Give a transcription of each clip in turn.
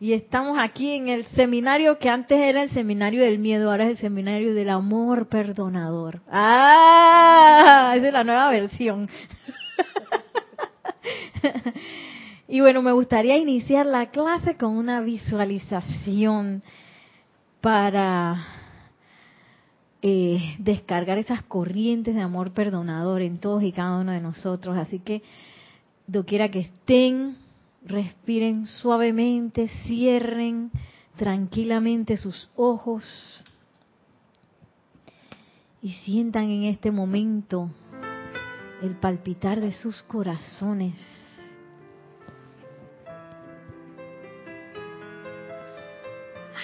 Y estamos aquí en el seminario que antes era el seminario del miedo, ahora es el seminario del amor perdonador. ¡Ah! Esa es la nueva versión. Y bueno, me gustaría iniciar la clase con una visualización para eh, descargar esas corrientes de amor perdonador en todos y cada uno de nosotros. Así que, doquiera que estén, respiren suavemente, cierren tranquilamente sus ojos y sientan en este momento el palpitar de sus corazones.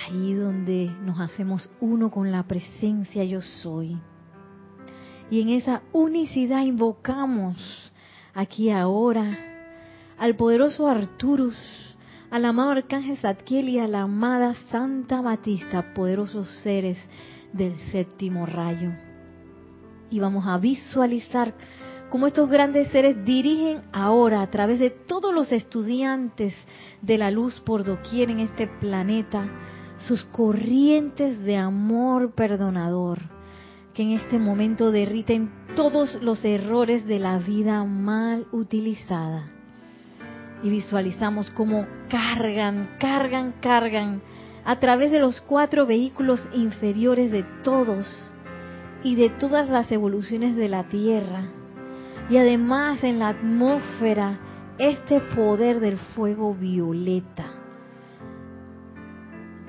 Ahí donde nos hacemos uno con la presencia yo soy. Y en esa unicidad invocamos aquí ahora al poderoso Arturus, al amado Arcángel Zadkiel y a la amada Santa Batista, poderosos seres del séptimo rayo. Y vamos a visualizar cómo estos grandes seres dirigen ahora a través de todos los estudiantes de la luz por doquier en este planeta sus corrientes de amor perdonador que en este momento derriten todos los errores de la vida mal utilizada y visualizamos cómo cargan, cargan, cargan a través de los cuatro vehículos inferiores de todos y de todas las evoluciones de la Tierra. Y además en la atmósfera este poder del fuego violeta,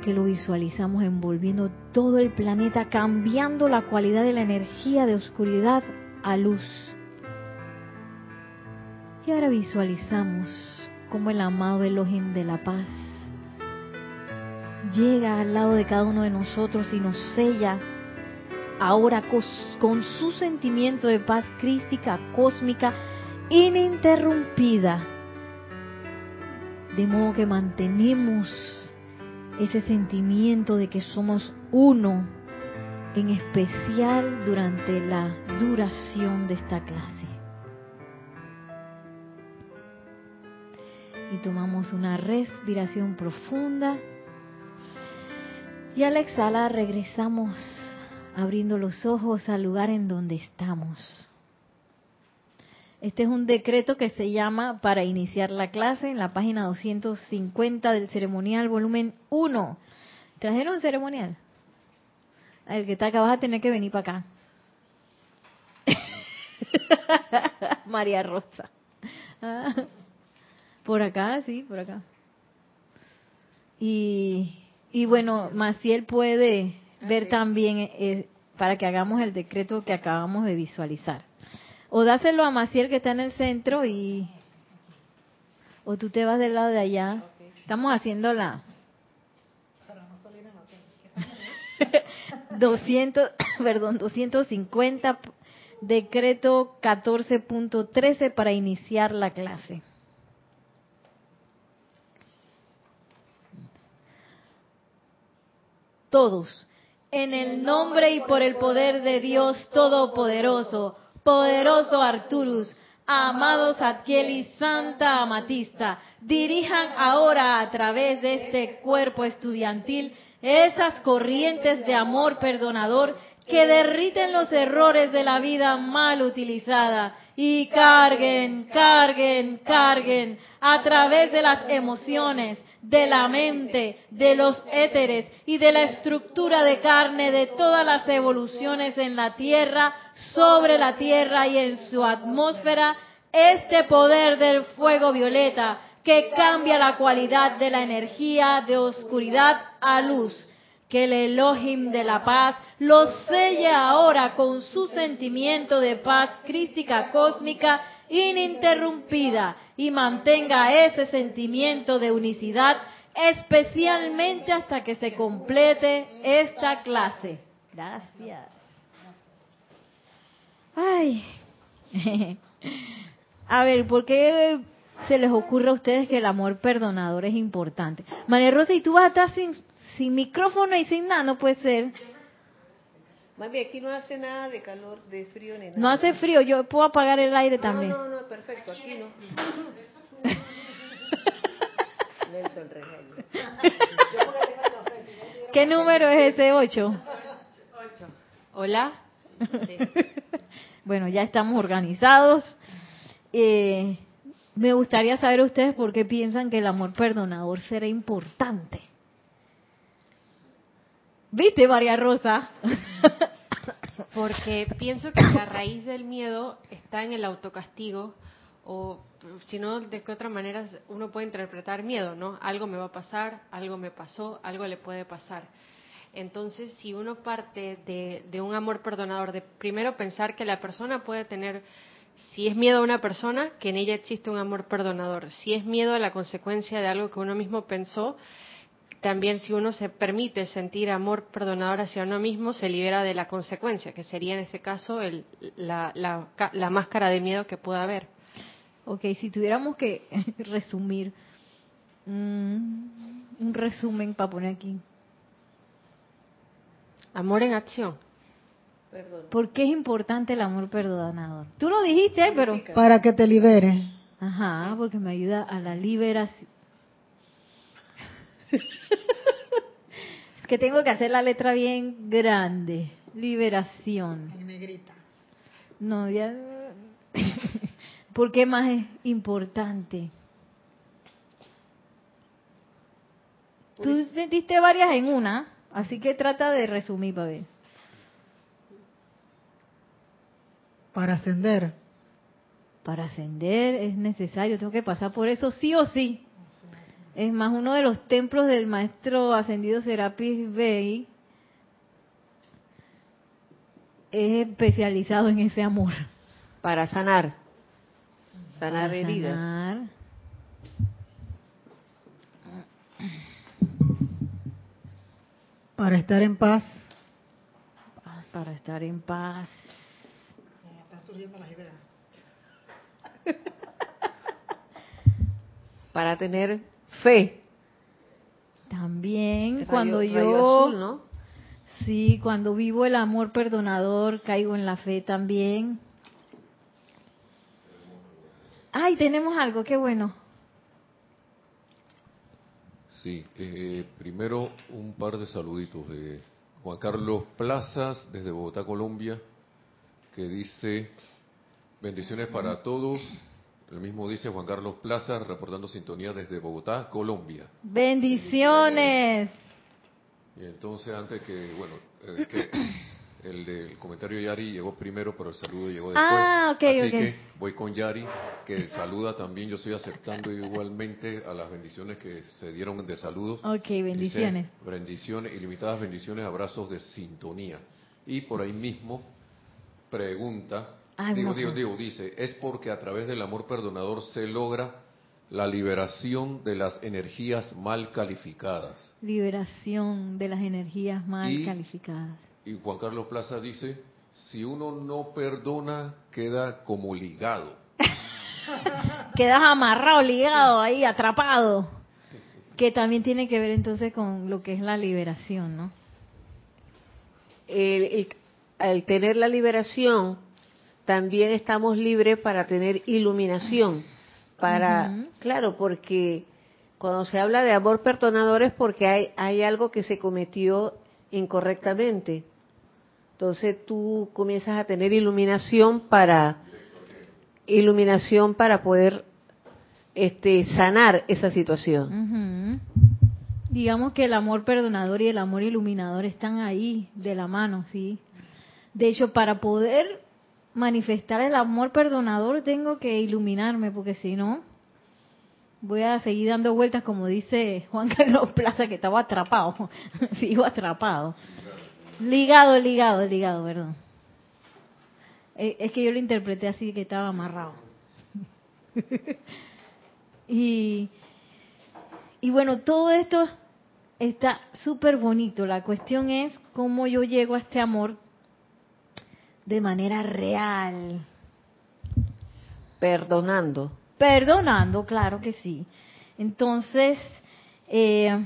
que lo visualizamos envolviendo todo el planeta, cambiando la cualidad de la energía de oscuridad a luz. Y ahora visualizamos como el amado Elohim de la paz llega al lado de cada uno de nosotros y nos sella ahora con su sentimiento de paz crística, cósmica, ininterrumpida. De modo que mantenemos ese sentimiento de que somos uno, en especial durante la duración de esta clase. Y tomamos una respiración profunda. Y al exhalar regresamos abriendo los ojos al lugar en donde estamos. Este es un decreto que se llama para iniciar la clase en la página 250 del ceremonial volumen 1. ¿Trajeron ceremonial? El que está acá vas a tener que venir para acá. María Rosa. Por acá, sí, por acá. Y, y bueno, Maciel puede ver también eh, para que hagamos el decreto que acabamos de visualizar. O dáselo a Maciel que está en el centro y... O tú te vas del lado de allá. Estamos haciendo la... 200, perdón, 250, decreto 14.13 para iniciar la clase. Todos. En el nombre y por el poder de Dios Todopoderoso, poderoso Arturus, amados Adquiel y Santa Amatista, dirijan ahora a través de este cuerpo estudiantil esas corrientes de amor perdonador que derriten los errores de la vida mal utilizada y carguen, carguen, carguen a través de las emociones, de la mente, de los éteres y de la estructura de carne de todas las evoluciones en la Tierra, sobre la Tierra y en su atmósfera, este poder del fuego violeta que cambia la cualidad de la energía de oscuridad a luz. Que el Elohim de la paz lo selle ahora con su sentimiento de paz crística cósmica ininterrumpida y mantenga ese sentimiento de unicidad especialmente hasta que se complete esta clase. Gracias. Ay. A ver, ¿por qué se les ocurre a ustedes que el amor perdonador es importante? María Rosa, ¿y tú vas a estar sin, sin micrófono y sin nada? No puede ser. Mami, aquí no hace nada de calor, de frío ni nada. No hace frío, yo puedo apagar el aire también. No, no, no, perfecto, aquí no. Nelson. ¿Qué número es ese? ¿Ocho? Hola. Bueno, ya estamos organizados. Eh, me gustaría saber ustedes por qué piensan que el amor perdonador será importante. ¿Viste, María Rosa? Porque pienso que la raíz del miedo está en el autocastigo o si no, de qué otra manera uno puede interpretar miedo, ¿no? Algo me va a pasar, algo me pasó, algo le puede pasar. Entonces, si uno parte de, de un amor perdonador, de primero pensar que la persona puede tener, si es miedo a una persona, que en ella existe un amor perdonador. Si es miedo a la consecuencia de algo que uno mismo pensó, también si uno se permite sentir amor perdonador hacia uno mismo, se libera de la consecuencia, que sería en este caso el, la, la, la máscara de miedo que pueda haber. Ok, si tuviéramos que resumir, mm, un resumen para poner aquí. Amor en acción. Perdón. ¿Por qué es importante el amor perdonador? Tú lo dijiste, pero... Para que te libere. Ajá, porque me ayuda a la liberación. es que tengo que hacer la letra bien grande. Liberación. En negrita. No, ya... ¿Por qué más es importante? Tú metiste varias en una, así que trata de resumir para ver. Para ascender. Para ascender es necesario, tengo que pasar por eso sí o sí. Es más, uno de los templos del maestro ascendido Serapis Bey es especializado en ese amor. Para sanar. Sanar Para heridas. sanar. Para estar en paz. Para estar en paz. Están surgiendo las ideas. Para tener fe. También Rayo- cuando yo, azul, ¿no? sí, cuando vivo el amor perdonador, caigo en la fe también. Ay, tenemos algo, qué bueno. Sí, eh, primero un par de saluditos de Juan Carlos Plazas desde Bogotá, Colombia, que dice bendiciones para todos. El mismo dice Juan Carlos Plazas reportando sintonía desde Bogotá, Colombia. Bendiciones. Y entonces antes que, bueno, eh, que el comentario de Yari llegó primero, pero el saludo llegó después. Ah, ok, Así que voy con Yari, que saluda también. Yo estoy aceptando igualmente a las bendiciones que se dieron de saludos. Ok, Dice, bendiciones. bendiciones, ilimitadas bendiciones, abrazos de sintonía. Y por ahí mismo pregunta, Ah, digo, no, digo, no. digo, dice, es porque a través del amor perdonador se logra la liberación de las energías mal calificadas. Liberación de las energías mal Y- calificadas. Y Juan Carlos Plaza dice, si uno no perdona, queda como ligado. Quedas amarrado, ligado ahí, atrapado. Que también tiene que ver entonces con lo que es la liberación, ¿no? El, el- al tener la liberación, también estamos libres para tener iluminación. Para, claro, porque cuando se habla de amor perdonador es porque hay, hay algo que se cometió incorrectamente. Entonces tú comienzas a tener iluminación para iluminación para poder este sanar esa situación. Digamos que el amor perdonador y el amor iluminador están ahí de la mano, ¿sí? De hecho, para poder manifestar el amor perdonador tengo que iluminarme, porque si no, voy a seguir dando vueltas, como dice Juan Carlos Plaza, que estaba atrapado. Sigo atrapado. Ligado, ligado, ligado, perdón. Eh, Es que yo lo interpreté así, que estaba amarrado. y, y bueno, todo esto está súper bonito. La cuestión es cómo yo llego a este amor de manera real. Perdonando. Perdonando, claro que sí. Entonces, eh,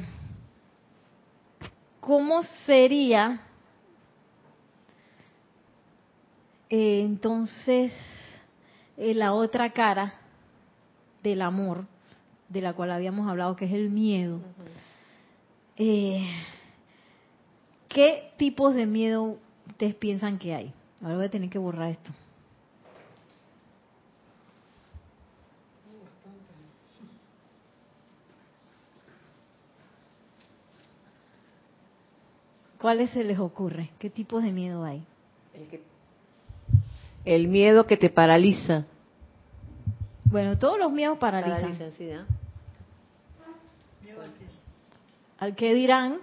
¿cómo sería eh, entonces eh, la otra cara del amor, de la cual habíamos hablado, que es el miedo? Eh, ¿Qué tipos de miedo ustedes piensan que hay? Ahora voy a tener que borrar esto. ¿Cuáles se les ocurre? ¿Qué tipos de miedo hay? El, que- el miedo que te paraliza. Bueno, todos los miedos paralizan. Paraliza, sí, ¿no? ¿Al qué dirán?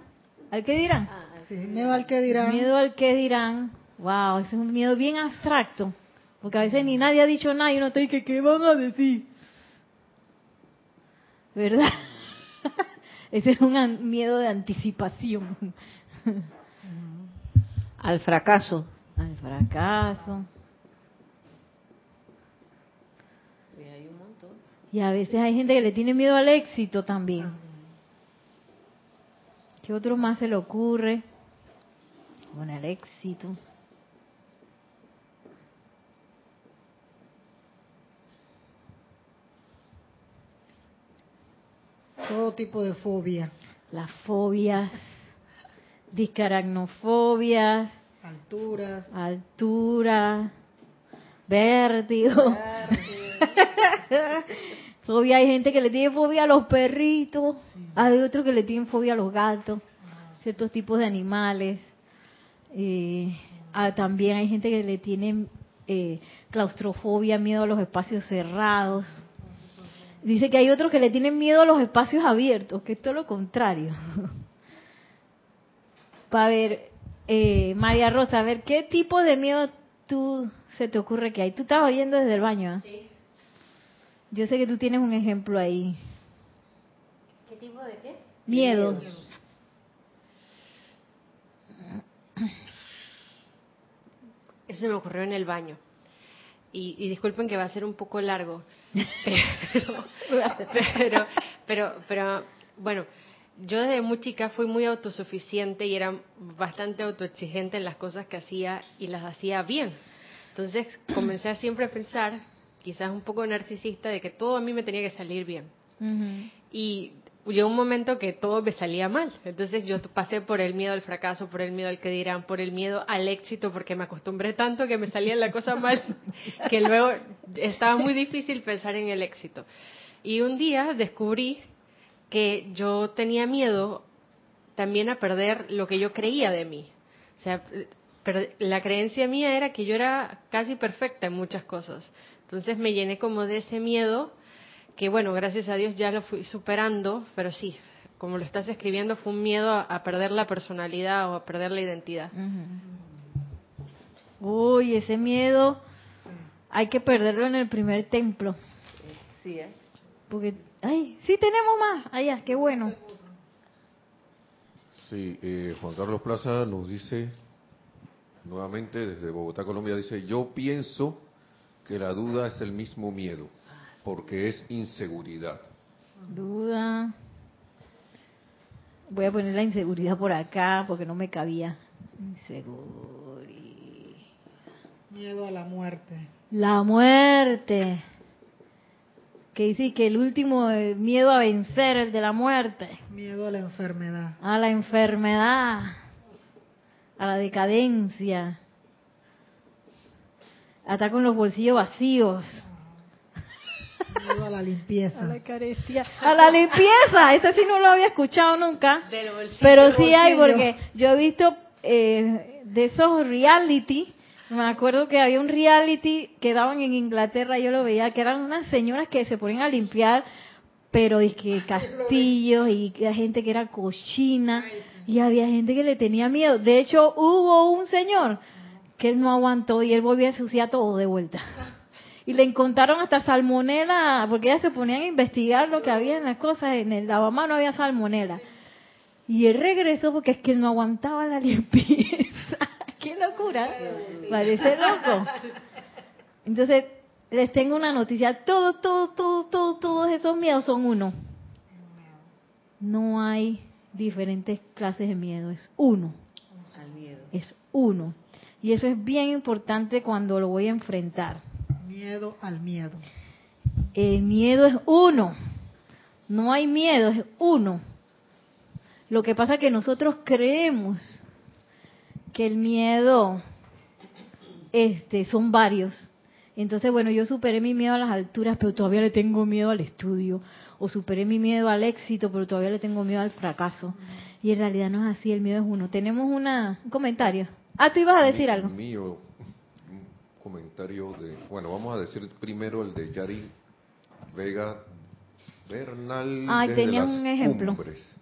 ¿Al qué dirán? Ah, Sí, miedo al que dirán. Miedo al qué dirán. Wow, ese es un miedo bien abstracto. Porque a veces ni nadie ha dicho nada y uno te dice, ¿qué van a decir? ¿Verdad? ese es un miedo de anticipación. al fracaso. Al fracaso. Y a veces hay gente que le tiene miedo al éxito también. ¿Qué otro más se le ocurre? Bueno, el éxito. Todo tipo de fobia. Las fobias, discaragnofobias, Alturas. altura, vértigo. fobia, hay gente que le tiene fobia a los perritos, hay otros que le tienen fobia a los gatos, ciertos tipos de animales. Eh, ah, también hay gente que le tiene eh, claustrofobia, miedo a los espacios cerrados. Dice que hay otros que le tienen miedo a los espacios abiertos, que es todo lo contrario. Para ver, eh, María Rosa, a ver, ¿qué tipo de miedo tú se te ocurre que hay? Tú estás oyendo desde el baño, ¿ah? Yo sé que tú tienes un ejemplo ahí. ¿Qué tipo de qué? Miedo. Eso se me ocurrió en el baño. Y, y disculpen que va a ser un poco largo, pero, pero, pero, pero, bueno, yo desde muy chica fui muy autosuficiente y era bastante autoexigente en las cosas que hacía y las hacía bien. Entonces comencé a siempre a pensar, quizás un poco narcisista, de que todo a mí me tenía que salir bien. Y llegó un momento que todo me salía mal. Entonces yo pasé por el miedo al fracaso, por el miedo al que dirán, por el miedo al éxito, porque me acostumbré tanto que me salía la cosa mal, que luego estaba muy difícil pensar en el éxito. Y un día descubrí que yo tenía miedo también a perder lo que yo creía de mí. O sea, la creencia mía era que yo era casi perfecta en muchas cosas. Entonces me llené como de ese miedo que bueno, gracias a Dios ya lo fui superando, pero sí, como lo estás escribiendo, fue un miedo a, a perder la personalidad o a perder la identidad. Uy, ese miedo hay que perderlo en el primer templo. Sí, ¿eh? Porque, ay, sí tenemos más. Allá, qué bueno. Sí, eh, Juan Carlos Plaza nos dice, nuevamente desde Bogotá, Colombia, dice, yo pienso que la duda es el mismo miedo, porque es inseguridad. Duda. Voy a poner la inseguridad por acá porque no me cabía. Inseguridad. Miedo a la muerte. La muerte. Que dice que el último eh, miedo a vencer, el de la muerte. Miedo a la enfermedad. A la enfermedad. A la decadencia. A estar con los bolsillos vacíos. Miedo a la limpieza. A la carestía. A la limpieza. Ese sí no lo había escuchado nunca. Del bolsillo. Pero sí hay, porque yo he visto eh, de esos reality. Me acuerdo que había un reality que daban en Inglaterra, yo lo veía, que eran unas señoras que se ponían a limpiar, pero y que castillos y que gente que era cochina y había gente que le tenía miedo. De hecho, hubo un señor que él no aguantó y él volvió a ensuciar todo de vuelta. Y le encontraron hasta salmonela, porque ellas se ponían a investigar lo que había en las cosas. En el lavamanos había salmonela. Y él regresó porque es que no aguantaba la limpieza. ¡Qué locura. Parece loco. Entonces, les tengo una noticia. Todos, todos, todos, todos, todos esos miedos son uno. No hay diferentes clases de miedo, es uno. Es uno. Y eso es bien importante cuando lo voy a enfrentar. Miedo al miedo. El miedo es uno. No hay miedo, es uno. Lo que pasa es que nosotros creemos que el miedo este, son varios. Entonces, bueno, yo superé mi miedo a las alturas, pero todavía le tengo miedo al estudio. O superé mi miedo al éxito, pero todavía le tengo miedo al fracaso. Y en realidad no es así, el miedo es uno. Tenemos una, un comentario. Ah, tú ibas a decir algo. Mío, comentario de, bueno, vamos a decir primero el de Yari Vega Bernal. Ay, desde las un ejemplo. cumbres.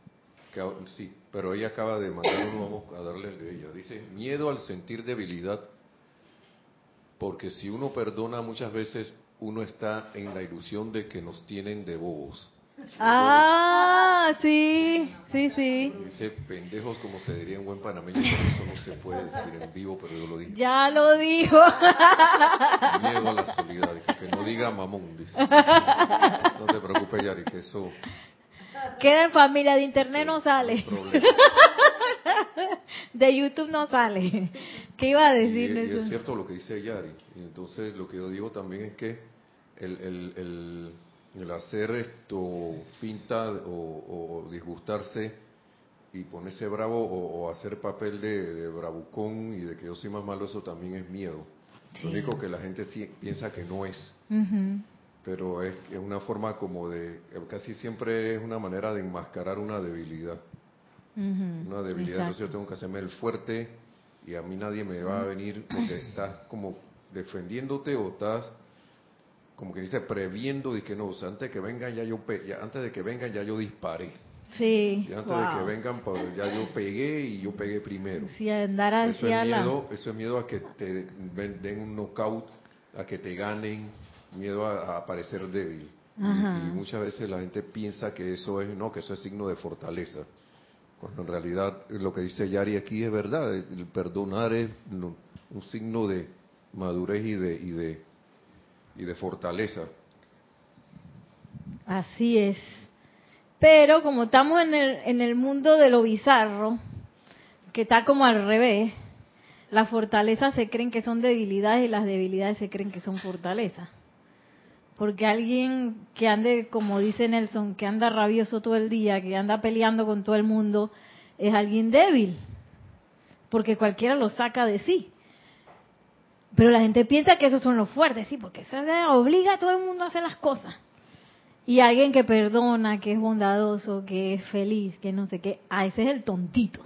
Que a- sí, pero ella acaba de mandar uno, vamos a darle el de ella. Dice, miedo al sentir debilidad, porque si uno perdona muchas veces, uno está en la ilusión de que nos tienen de bobos. Ah, sí, sí, sí. Dice pendejos como se diría en buen panameño, eso no se puede decir en vivo, pero yo lo dije. Ya lo dijo. Miedo a la soledad, que, no diga mamón, dice. No te preocupes, Yari, que eso Queda en familia, de internet no es sale, problema. de YouTube no sale. ¿Qué iba a Y, decir y es Nelson? cierto lo que dice Yari. Y entonces lo que yo digo también es que el, el, el, el hacer esto finta o, o disgustarse y ponerse bravo o, o hacer papel de, de bravucón y de que yo soy más malo, eso también es miedo. Lo único que la gente sí piensa que no es. Pero es, es una forma como de, casi siempre es una manera de enmascarar una debilidad, una debilidad, entonces yo tengo que hacerme el fuerte y a mí nadie me va a venir porque estás como defendiéndote o estás como que dice previendo de que no, o sea, antes de que vengan ya yo pe- ya, antes de que vengan ya yo disparé, Sí, y antes de que vengan pues, ya yo pegué y yo pegué primero. Sí, andar Eso es la... miedo, eso es miedo a que te den un knockout, a que te ganen, miedo a, a parecer débil. Y- Ajá. Y, muchas veces la gente piensa que eso es no, que eso es signo de fortaleza. Cuando en realidad lo que dice Yari aquí es verdad, el perdonar es un signo de madurez y de y de y de fortaleza. Así es. Pero como estamos en el, en el mundo de lo bizarro, que está como al revés, las fortalezas se creen que son debilidades y las debilidades se creen que son fortalezas. Porque alguien que ande, como dice Nelson, que anda rabioso todo el día, que anda peleando con todo el mundo, es alguien débil. Porque cualquiera lo saca de sí. Pero la gente piensa que esos son los fuertes, sí, porque eso obliga a todo el mundo a hacer las cosas. Y alguien que perdona, que es bondadoso, que es feliz, que no sé qué, a ese es el tontito,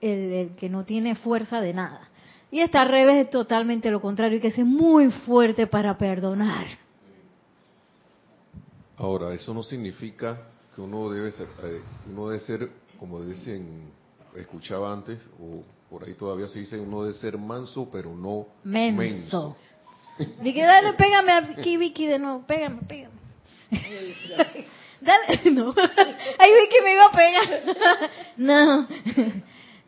el, que no tiene fuerza de nada. Y está al revés es totalmente lo contrario, que es muy fuerte para perdonar. Ahora, eso no significa que uno debe ser, eh, uno debe ser, como dicen, escuchaba antes, o por ahí todavía se dice, uno debe ser manso, pero no Menso. Dije, dale, pégame a Vicky, Vicky de nuevo, pégame, pégame. dale, no. Ay, Vicky me iba a pegar. no.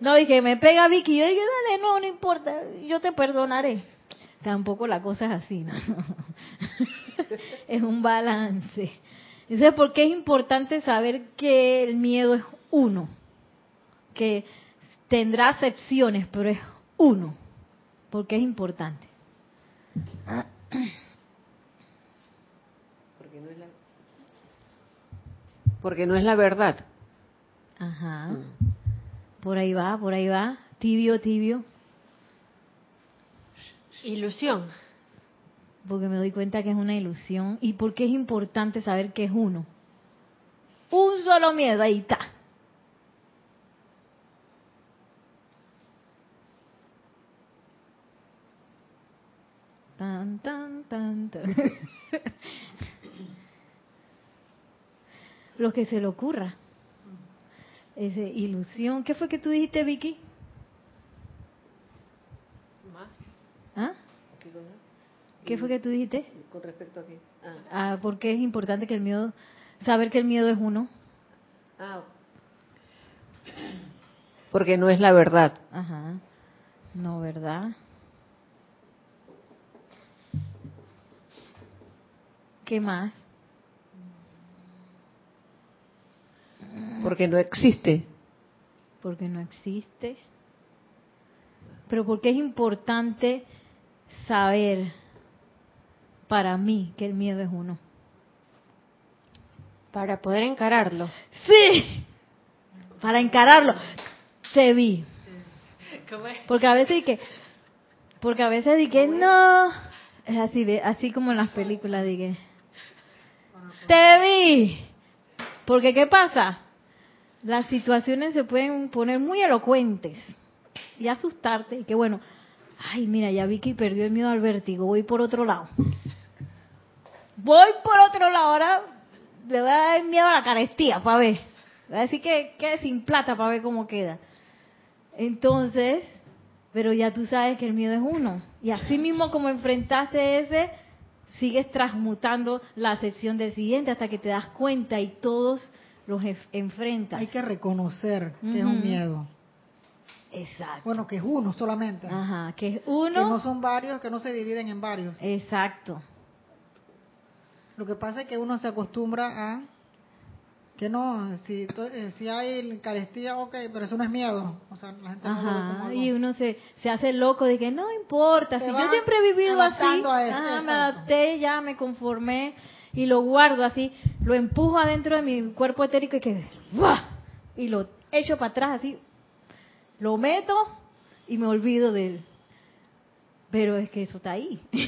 No, dije, me pega Vicky. Yo dije, dale, no, no importa, yo te perdonaré. Tampoco la cosa es así, ¿no? es un balance. Entonces, ¿por qué es importante saber que el miedo es uno? Que tendrá acepciones, pero es uno. Porque es importante. Porque no es la, porque no es la verdad. Ajá. Por ahí va, por ahí va. Tibio, tibio. Ilusión. Porque me doy cuenta que es una ilusión. ¿Y por qué es importante saber que es uno? Un solo miedo, ahí está. Tan, tan, tan, tan. Lo que se le ocurra. Esa ilusión. ¿Qué fue que tú dijiste, Vicky? Más. ¿Ah? ¿Qué cosa? ¿Qué fue que tú dijiste? Con respecto a qué. Ah, Ah, porque es importante que el miedo, saber que el miedo es uno. ah. Porque no es la verdad. Ajá. No, ¿verdad? ¿Qué más? Porque no existe. Porque no existe. Pero porque es importante saber para mí que el miedo es uno. Para poder encararlo. Sí, para encararlo. Se vi. Porque a veces que, porque a veces dije no, es así de, así como en las películas dije, te vi. Porque qué pasa, las situaciones se pueden poner muy elocuentes y asustarte y que bueno, ay mira ya vi que perdió el miedo al vértigo, voy por otro lado. Voy por otro lado ahora, le voy a dar miedo a la carestía para ver. Voy a decir que quede sin plata para ver cómo queda. Entonces, pero ya tú sabes que el miedo es uno. Y así mismo como enfrentaste ese, sigues transmutando la sección del siguiente hasta que te das cuenta y todos los enf- enfrentas. Hay que reconocer que es un miedo. Exacto. Bueno, que es uno solamente. Ajá, que es Que no uno. son varios, que no se dividen en varios. Exacto. Lo que pasa es que uno se acostumbra a que no, si, eh, si hay carestía, ok, pero eso no es miedo. O sea, la gente no lo ve como Ajá, algo. y uno se, se hace loco de que no importa, Te si yo siempre he vivido así, adaptando a eso, ajá, me adapté, ya me conformé y lo guardo así, lo empujo adentro de mi cuerpo etérico y que ¡buah! y lo echo para atrás así, lo meto y me olvido de él. Pero es que eso está ahí.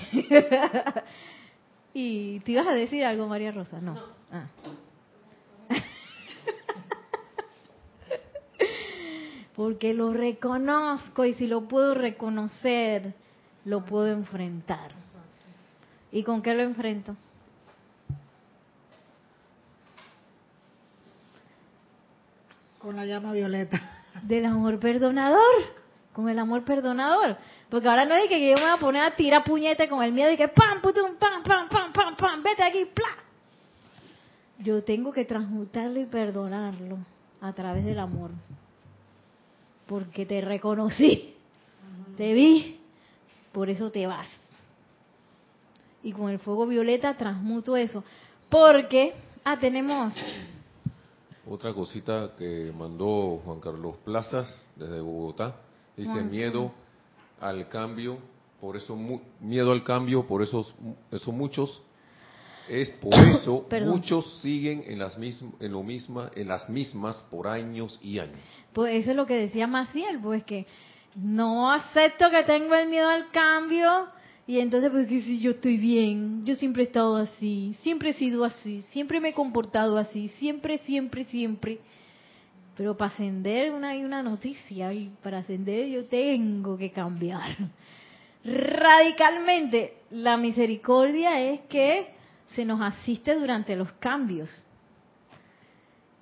y te ibas a decir algo, María Rosa, no. Ah. Porque lo reconozco y si lo puedo reconocer, lo puedo enfrentar. ¿Y con qué lo enfrento? Con la llama violeta. Del amor perdonador, con el amor perdonador. Porque ahora no es que yo me voy a poner a tirar puñete con el miedo y que pam, putum, pam, pam, pam, pam, pam, vete aquí, pla. Yo tengo que transmutarlo y perdonarlo a través del amor. Porque te reconocí, te vi, por eso te vas. Y con el fuego violeta transmuto eso. Porque, ah, tenemos, Otra cosita que mandó Juan Carlos Plazas desde Bogotá. Dice miedo al cambio, por eso mu- miedo al cambio, por eso, eso muchos es por eso muchos siguen en las mismas en lo misma en las mismas por años y años. Pues eso es lo que decía Maciel, pues que no acepto que tengo el miedo al cambio y entonces pues si yo estoy bien, yo siempre he estado así, siempre he sido así, siempre me he comportado así, siempre, siempre, siempre. Pero para ascender una, hay una noticia y para ascender yo tengo que cambiar radicalmente. La misericordia es que se nos asiste durante los cambios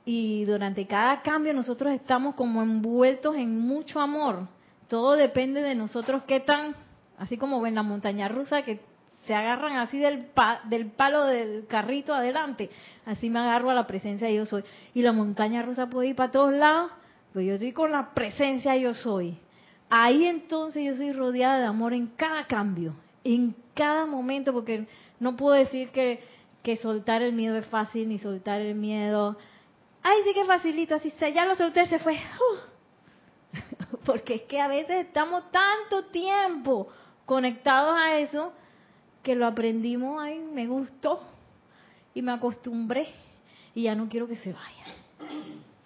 y durante cada cambio nosotros estamos como envueltos en mucho amor. Todo depende de nosotros qué tan, así como en la montaña rusa que se agarran así del, pa- del palo del carrito adelante, así me agarro a la presencia de yo soy. Y la montaña rusa puede ir para todos lados, pero yo estoy con la presencia yo soy. Ahí entonces yo soy rodeada de amor en cada cambio, en cada momento, porque no puedo decir que, que soltar el miedo es fácil, ni soltar el miedo Ay, sí que facilito, así se, ya lo solté, se fue. Porque es que a veces estamos tanto tiempo conectados a eso que lo aprendimos, ay, me gustó y me acostumbré y ya no quiero que se vaya.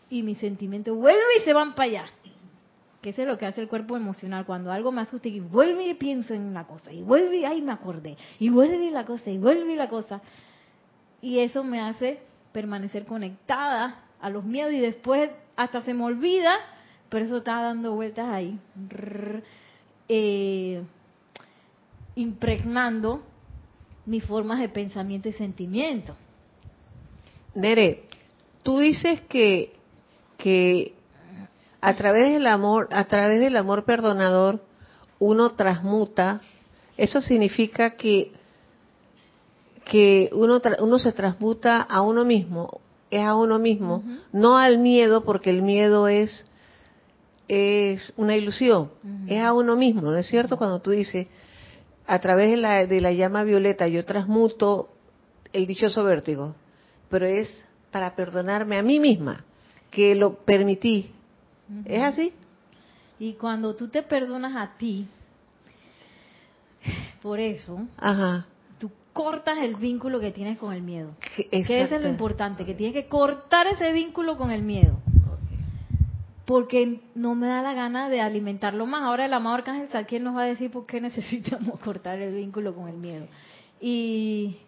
Y mis sentimientos vuelven y se van para allá. Que eso es lo que hace el cuerpo emocional. Cuando algo me asusta y vuelve y pienso en la cosa, y vuelve y ay, me acordé, y vuelve la cosa, y vuelve la cosa. Y eso me hace permanecer conectada a los miedos y después hasta se me olvida, pero eso está dando vueltas ahí, eh, impregnando mis formas de pensamiento y sentimiento. Nere, tú dices que, que a través del amor, a través del amor perdonador, uno transmuta. Eso significa que que uno uno se transmuta a uno mismo, es a uno mismo, no al miedo, porque el miedo es es una ilusión, es a uno mismo, ¿no es cierto? Cuando tú dices, a través de la, de la llama violeta yo transmuto el dichoso vértigo, pero es para perdonarme a mí misma, que lo permití. ¿Es así? Y cuando tú te perdonas a ti, por eso, Ajá. tú cortas el vínculo que tienes con el miedo. Que- Que eso es lo importante, que tienes que cortar ese vínculo con el miedo. Porque no me da la gana de alimentarlo más. Ahora el amado Arcángel Saquiel nos va a decir por qué necesitamos cortar el vínculo con el miedo. Y,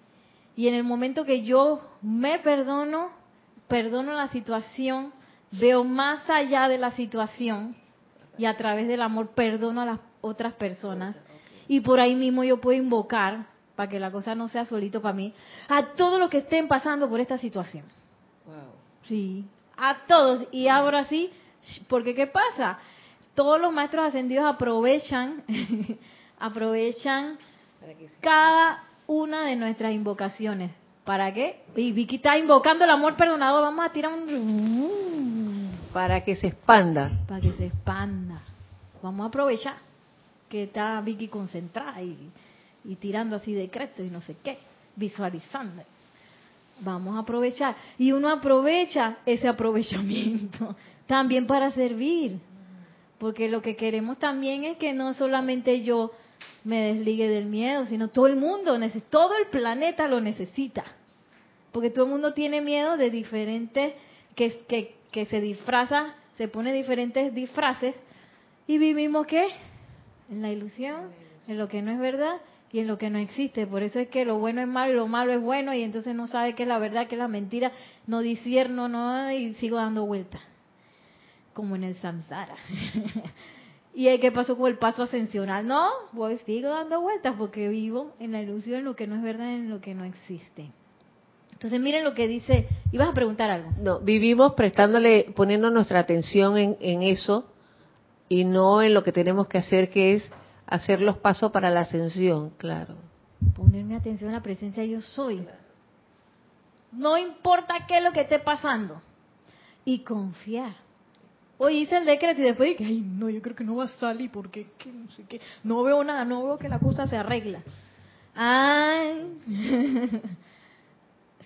y en el momento que yo me perdono, perdono la situación, veo más allá de la situación y a través del amor perdono a las otras personas. Y por ahí mismo yo puedo invocar, para que la cosa no sea solito para mí, a todos los que estén pasando por esta situación. Sí, a todos. Y ahora sí, porque ¿qué pasa? Todos los maestros ascendidos aprovechan, aprovechan cada una de nuestras invocaciones. ¿Para qué? Y Vicky está invocando el amor perdonado. Vamos a tirar un... Para que se expanda. Para que se expanda. Vamos a aprovechar que está Vicky concentrada y, y tirando así decretos y no sé qué, visualizando. Vamos a aprovechar. Y uno aprovecha ese aprovechamiento también para servir. Porque lo que queremos también es que no solamente yo me desligue del miedo, sino todo el mundo, todo el planeta lo necesita. Porque todo el mundo tiene miedo de diferentes, que, que, que se disfraza, se pone diferentes disfraces y vivimos qué? En la ilusión, en lo que no es verdad y en lo que no existe. Por eso es que lo bueno es malo y lo malo es bueno y entonces no sabe qué es la verdad, qué es la mentira, no discierno, no, y sigo dando vueltas. Como en el samsara. ¿Y qué pasó con el paso ascensional? No, voy, sigo dando vueltas porque vivo en la ilusión, en lo que no es verdad, en lo que no existe. Entonces miren lo que dice, ibas a preguntar algo. No, vivimos prestándole, poniendo nuestra atención en, en eso y no en lo que tenemos que hacer, que es hacer los pasos para la ascensión, claro. Ponerme atención a la presencia yo soy. No importa qué es lo que esté pasando. Y confiar. Hoy hice el decreto y después dije, ay, no, yo creo que no va a salir porque que no sé qué. No veo nada, no veo que la cosa se arregla. Ay.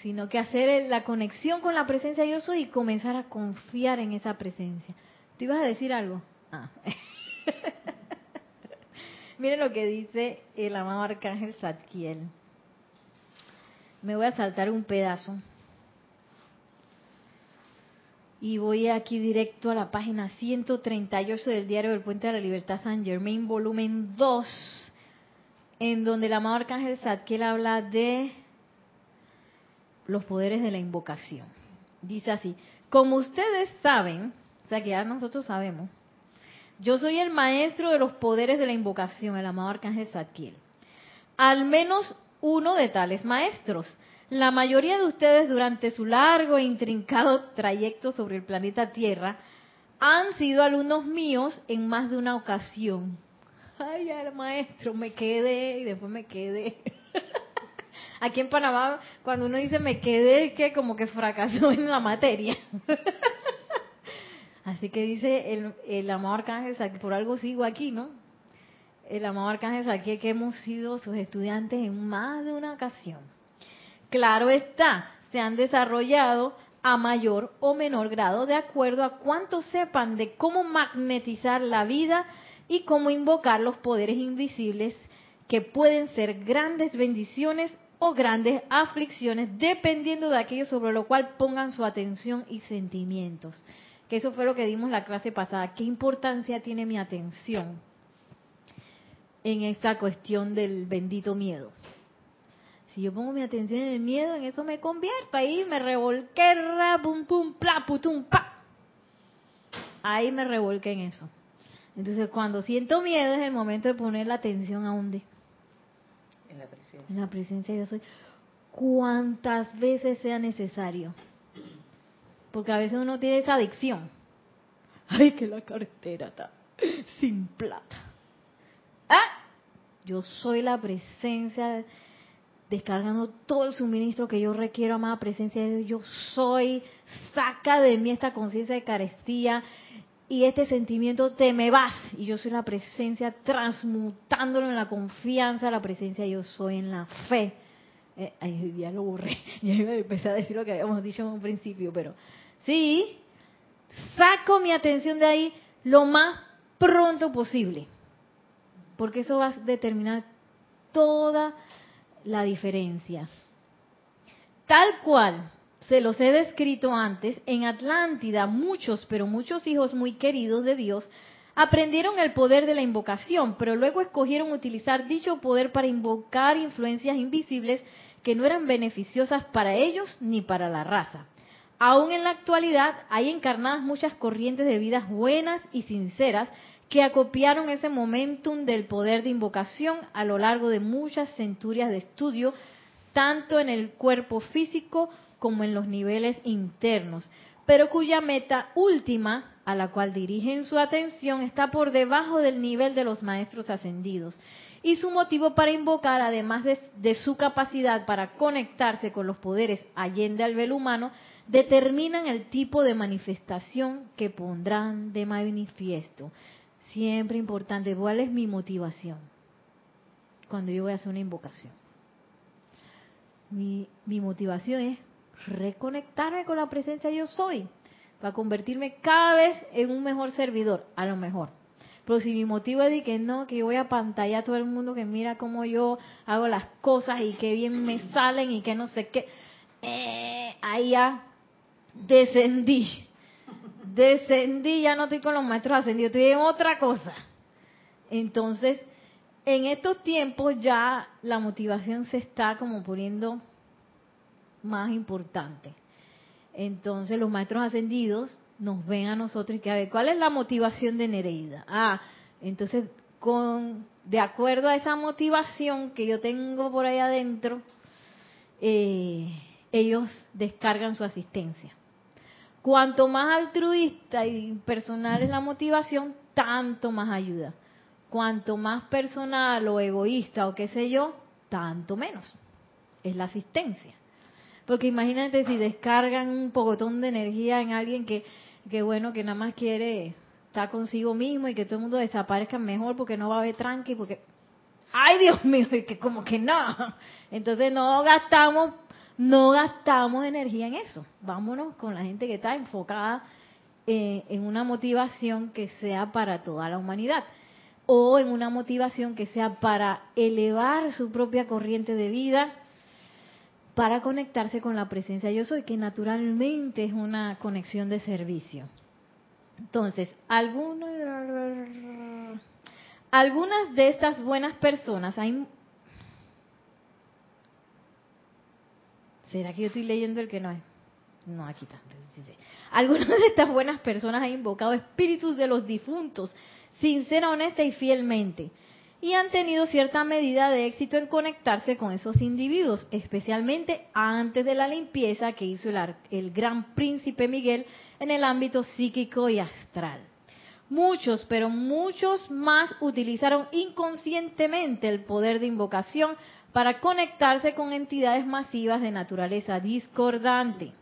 Sino que hacer la conexión con la presencia yo soy y comenzar a confiar en esa presencia. ¿Tú ibas a decir algo? Ah. Miren lo que dice el amado arcángel Zadkiel. Me voy a saltar un pedazo. Y voy aquí directo a la página 138 del diario del Puente de la Libertad San Germain, volumen 2, en donde el amado arcángel Zadkiel habla de los poderes de la invocación. Dice así, como ustedes saben, o sea que ya nosotros sabemos, yo soy el maestro de los poderes de la invocación, el amado arcángel Zadkiel. Al menos uno de tales maestros. La mayoría de ustedes durante su largo e intrincado trayecto sobre el planeta Tierra han sido alumnos míos en más de una ocasión. Ay, el maestro, me quedé y después me quedé. Aquí en Panamá, cuando uno dice me quedé, que como que fracasó en la materia. Así que dice el, el amado Arcángel por algo sigo aquí, ¿no? El amado Arcángel Zadkiel, que hemos sido sus estudiantes en más de una ocasión. Claro está, se han desarrollado a mayor o menor grado de acuerdo a cuánto sepan de cómo magnetizar la vida y cómo invocar los poderes invisibles que pueden ser grandes bendiciones o grandes aflicciones dependiendo de aquello sobre lo cual pongan su atención y sentimientos. Que eso fue lo que dimos la clase pasada. ¿Qué importancia tiene mi atención en esta cuestión del bendito miedo? Si yo pongo mi atención en el miedo, en eso me convierto. Ahí me revolqué, ra, pum, pum, pla, putum, pa. Ahí me revolqué en eso. Entonces, cuando siento miedo, es el momento de poner la atención a dónde? En la presencia. Yo soy. Cuantas veces sea necesario. Porque a veces uno tiene esa adicción. Ay, que la cartera está sin plata. Ah, yo soy la presencia descargando todo el suministro que yo requiero, amada presencia de Dios. Yo soy, saca de mí esta conciencia de carestía y este sentimiento te me vas y yo soy la presencia transmutándolo en la confianza, la presencia yo soy en la fe. Eh, ay, ya lo borré, ya iba a empezar a decir lo que habíamos dicho en un principio, pero sí, saco mi atención de ahí lo más pronto posible, porque eso va a determinar toda la diferencia. Tal cual se los he descrito antes, en Atlántida muchos, pero muchos hijos muy queridos de Dios aprendieron el poder de la invocación, pero luego escogieron utilizar dicho poder para invocar influencias invisibles que no eran beneficiosas para ellos ni para la raza. Aún en la actualidad hay encarnadas muchas corrientes de vidas buenas y sinceras que acopiaron ese momentum del poder de invocación a lo largo de muchas centurias de estudio, tanto en el cuerpo físico como en los niveles internos, pero cuya meta última, a la cual dirigen su atención, está por debajo del nivel de los maestros ascendidos. Y su motivo para invocar, además de, su capacidad para conectarse con los poderes allende al velo humano, determinan el tipo de manifestación que pondrán de manifiesto. Siempre importante, ¿cuál es mi motivación cuando yo voy a hacer una invocación? Mi, mi motivación es reconectarme con la presencia yo soy, para convertirme cada vez en un mejor servidor, a lo mejor. Pero si mi motivo es de que no, que yo voy a pantalla a todo el mundo que mira cómo yo hago las cosas y que bien me salen y que no sé qué, eh, ahí ya descendí. Descendí, ya no estoy con los maestros ascendidos, estoy en otra cosa. Entonces, en estos tiempos ya la motivación se está como poniendo más importante. Entonces los maestros ascendidos nos ven a nosotros y que a ver, ¿cuál es la motivación de Nereida? Ah, entonces con de acuerdo a esa motivación que yo tengo por ahí adentro, eh, ellos descargan su asistencia. Cuanto más altruista y personal es la motivación, tanto más ayuda. Cuanto más personal o egoísta o qué sé yo, tanto menos es la asistencia. Porque imagínate si descargan un pocotón de energía en alguien que, que bueno, que nada más quiere estar consigo mismo y que todo el mundo desaparezca mejor porque no va a haber tranqui, porque, ay Dios mío, y que como que no. Entonces no gastamos, no gastamos energía en eso. Vámonos con la gente que está enfocada eh, en una motivación que sea para toda la humanidad o en una motivación que sea para elevar su propia corriente de vida para conectarse con la presencia yo soy, que naturalmente es una conexión de servicio. Entonces, algunas, algunas de estas buenas personas, hay, ¿será que yo estoy leyendo el que no es? No, aquí está. Algunas de estas buenas personas han invocado espíritus de los difuntos, sincera, honesta y fielmente y han tenido cierta medida de éxito en conectarse con esos individuos, especialmente antes de la limpieza que hizo el, el, gran príncipe Miguel en el ámbito psíquico y astral. Muchos, pero muchos más utilizaron inconscientemente el poder de invocación para conectarse con entidades masivas de naturaleza discordante,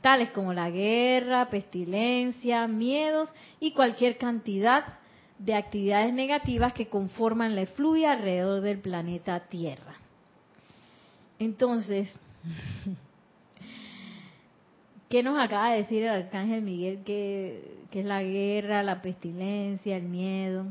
tales como la guerra, pestilencia, miedos y cualquier cantidad actividades negativas que conforman la efluvia alrededor del planeta Tierra. Entonces, ¿qué nos acaba de decir el arcángel Miguel que, es la guerra, la pestilencia, el miedo?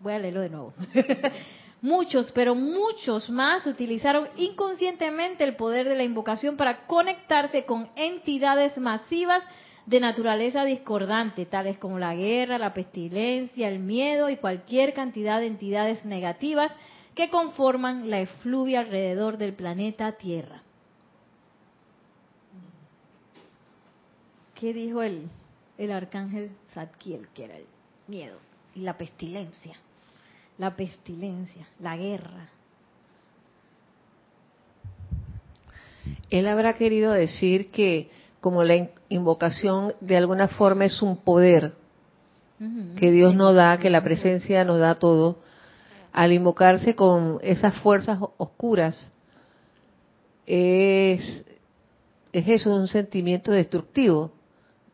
Voy a leerlo de nuevo. Muchos, pero muchos más utilizaron inconscientemente el poder de la invocación para conectarse con entidades masivas de naturaleza discordante, tales como la guerra, la pestilencia, el miedo y cualquier cantidad de entidades negativas que conforman la efluvia alrededor del planeta Tierra. ¿Qué dijo el, el arcángel Zadkiel, que era el miedo y la pestilencia? La pestilencia, la guerra. Él habrá querido decir que como la invocación de alguna forma es un poder que Dios nos da, que la presencia nos da todo, al invocarse con esas fuerzas oscuras, es es eso, es un sentimiento destructivo.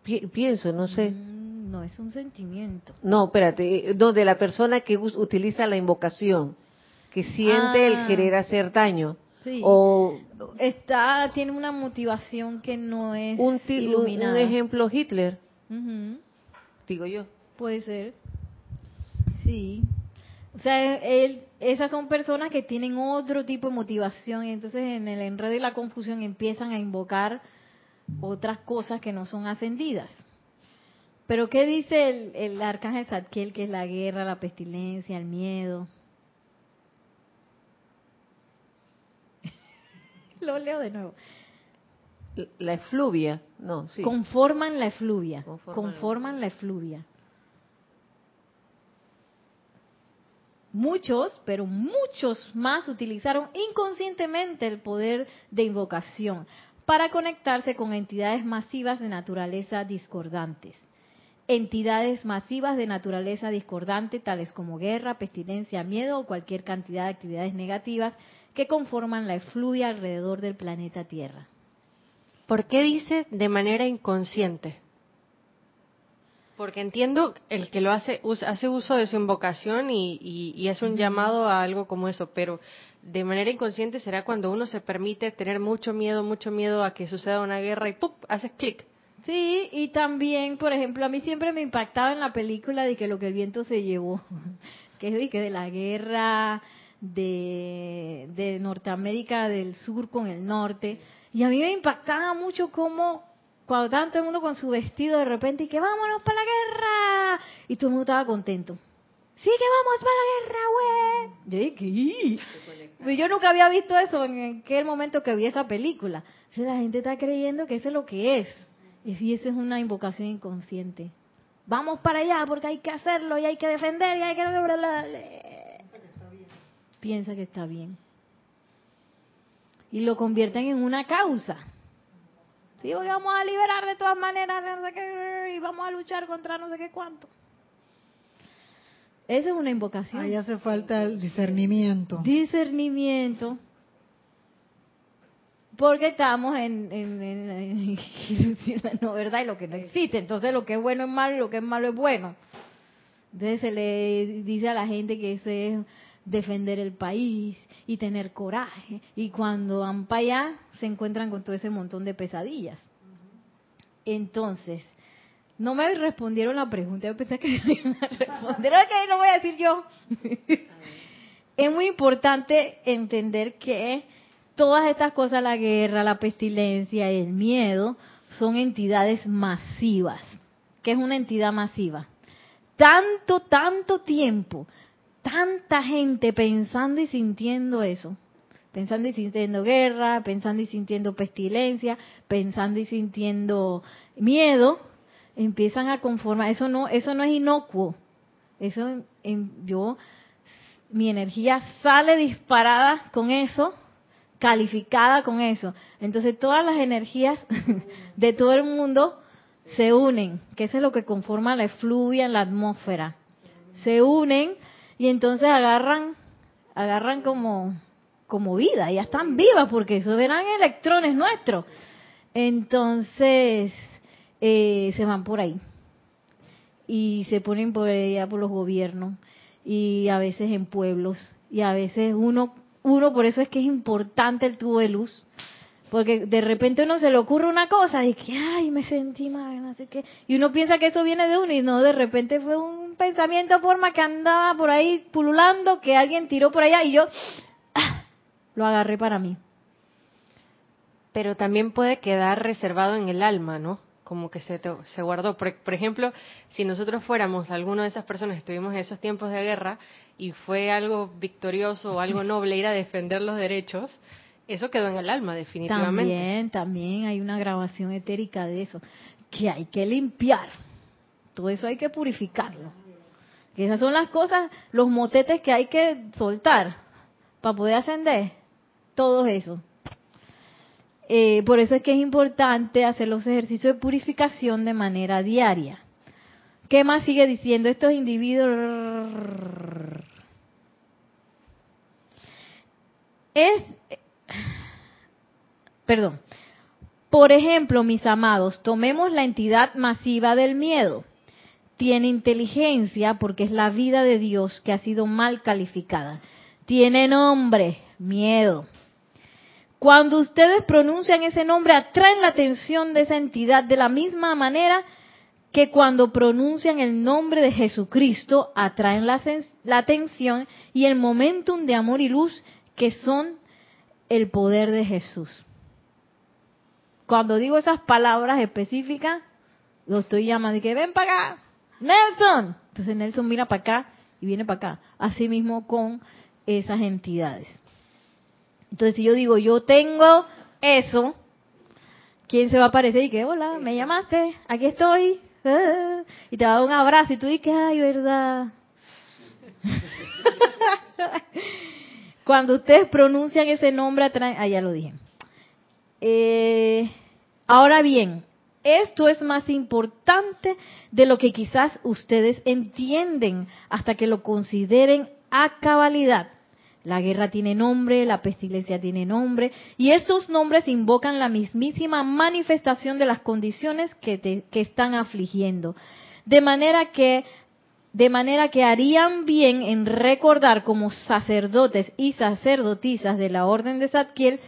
Pi- pienso, no sé. No, es un sentimiento. No, espérate, eh, no, de la persona que utiliza la invocación, que siente Ah. el querer hacer daño. Sí. O Está, tiene una motivación que no es un, ti- un- iluminada. ejemplo Hitler, digo yo. Puede ser. Sí. O sea, él, esas son personas que tienen otro tipo de motivación y entonces en el enredo y la confusión empiezan a invocar otras cosas que no son ascendidas. Pero ¿qué dice el, el arcángel Zadkiel, que es la guerra, la pestilencia, el miedo? Lo leo de nuevo. La efluvia, no, sí. Conforman la efluvia. Conforman Conforman, la efluvia. Muchos, pero muchos más utilizaron inconscientemente el poder de invocación para conectarse con entidades masivas de naturaleza discordantes. Entidades masivas de naturaleza discordante, tales como guerra, pestilencia, miedo o cualquier cantidad de actividades negativas que conforman la efluvia alrededor del planeta Tierra. ¿Por qué dice de manera inconsciente? Porque entiendo el que lo hace, hace uso de su invocación y, y, y hace un llamado a algo como eso, pero de manera inconsciente será cuando uno se permite tener mucho miedo, mucho miedo a que suceda una guerra y ¡pum! haces clic. Sí, y también, por ejemplo, a mí siempre me impactaba en la película de que lo que el viento se llevó, que es de, que de la guerra de, de Norteamérica del Sur con el norte, y a mí me impactaba mucho cómo cuando estaba todo el mundo con su vestido de repente y que vámonos para la guerra, y todo el mundo estaba contento. Sí que vamos para la guerra, güey. Pues yo nunca había visto eso en aquel momento que vi esa película. Entonces la gente está creyendo que eso es lo que es. Y si eso es una invocación inconsciente. Vamos para allá porque hay que hacerlo y hay que defender y hay que... Piensa que está bien. Y lo convierten en una causa. Sí, hoy vamos a liberar de todas maneras no sé qué, y vamos a luchar contra no sé qué cuánto. Esa es una invocación. Ahí hace falta el discernimiento. Discernimiento. Porque estamos en, en, ilusiones, ¿no? ¿verdad? Y lo que no existe. Entonces lo que es bueno es malo y lo que es malo es bueno. Entonces se le dice a la gente que eso es defender el país y tener coraje. Y cuando van para allá se encuentran con todo ese montón de pesadillas. Entonces, no me respondieron la pregunta. Yo pensé que me iban a responder. Ok, lo voy a decir yo. es muy importante entender que todas estas cosas, la guerra, la pestilencia, el miedo, son entidades masivas. ¿Qué es una entidad masiva? Tanto, tanto tiempo, tanta gente pensando y sintiendo eso. Pensando y sintiendo guerra, pensando y sintiendo pestilencia, pensando y sintiendo miedo, empiezan a conformar. Eso no, eso no es inocuo. Eso, yo, mi energía sale disparada con eso, calificada con eso. Entonces todas las energías de todo el mundo se unen, que eso es lo que conforma la efluvia en la atmósfera. Se unen y entonces agarran, agarran como, como vida, ya están vivas porque eso eran electrones nuestros. Entonces eh, se van por ahí y se ponen por allá por los gobiernos y a veces en pueblos y a veces uno uno por eso es que es importante el tubo de luz porque de repente uno se le ocurre una cosa y que ay me sentí mal no sé qué y uno piensa que eso viene de uno y no de repente fue un pensamiento forma que andaba por ahí pululando que alguien tiró por allá y yo ah, lo agarré para mí Pero también puede quedar reservado en el alma, ¿no? Como que se, se guardó. Por, por ejemplo, si nosotros fuéramos alguna de esas personas que estuvimos en esos tiempos de guerra y fue algo victorioso o algo noble ir a defender los derechos, eso quedó en el alma, definitivamente. También, también hay una grabación etérica de eso, que hay que limpiar. Todo eso hay que purificarlo. Que esas son las cosas, los motetes que hay que soltar para poder ascender. Todo eso. Eh, por eso es que es importante hacer los ejercicios de purificación de manera diaria. ¿Qué más sigue diciendo estos individuos? Es, perdón, Por ejemplo, mis amados, tomemos la entidad masiva del miedo. Tiene inteligencia porque es la vida de Dios que ha sido mal calificada. Tiene nombre, miedo. Cuando ustedes pronuncian ese nombre, atraen la atención de esa entidad de la misma manera que cuando pronuncian el nombre de Jesucristo, atraen la, la atención y el momentum de amor y luz que son el poder de Jesús. Cuando digo esas palabras específicas, lo estoy llamando y que ven para acá, Nelson. Entonces Nelson mira para acá y viene para acá. Así mismo con esas entidades. Entonces, si yo digo, yo tengo eso, ¿quién se va a aparecer y que, hola, me llamaste, aquí estoy? y te va a dar un abrazo y tú dices, ay, verdad. Cuando ustedes pronuncian ese nombre, ah, ya lo dije. Eh, ahora bien, esto es más importante de lo que quizás ustedes entienden hasta que lo consideren a cabalidad. La guerra tiene nombre, la pestilencia tiene nombre, y estos nombres invocan la mismísima manifestación de las condiciones que, te, que están afligiendo. De manera que de manera que harían bien en recordar como sacerdotes y sacerdotisas de la orden de Zadkiel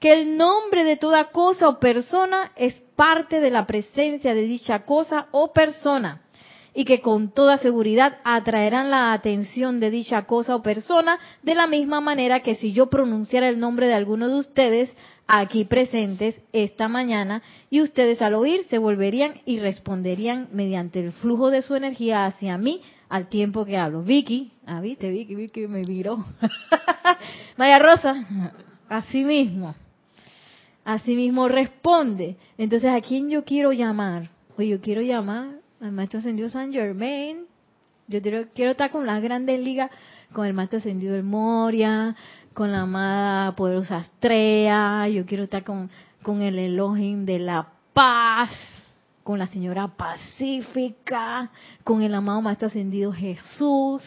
que el nombre de toda cosa o persona es parte de la presencia de dicha cosa o persona y que con toda seguridad atraerán la atención de dicha cosa o persona de la misma manera que si yo pronunciara el nombre de alguno de ustedes aquí presentes esta mañana y ustedes al oír se volverían y responderían mediante el flujo de su energía hacia mí al tiempo que hablo. Vicky, ah, viste, Vicky, Vicky me miró. María Rosa, así mismo, así mismo responde. Entonces, ¿a quién yo quiero llamar? Pues yo quiero llamar al maestro ascendido San Germain. Yo quiero, estar con las grandes ligas, con el maestro ascendido del Moria, con la amada poderosa Astrea, yo quiero estar con, con el Elohim de la paz, con la señora pacífica, con el amado maestro ascendido Jesús.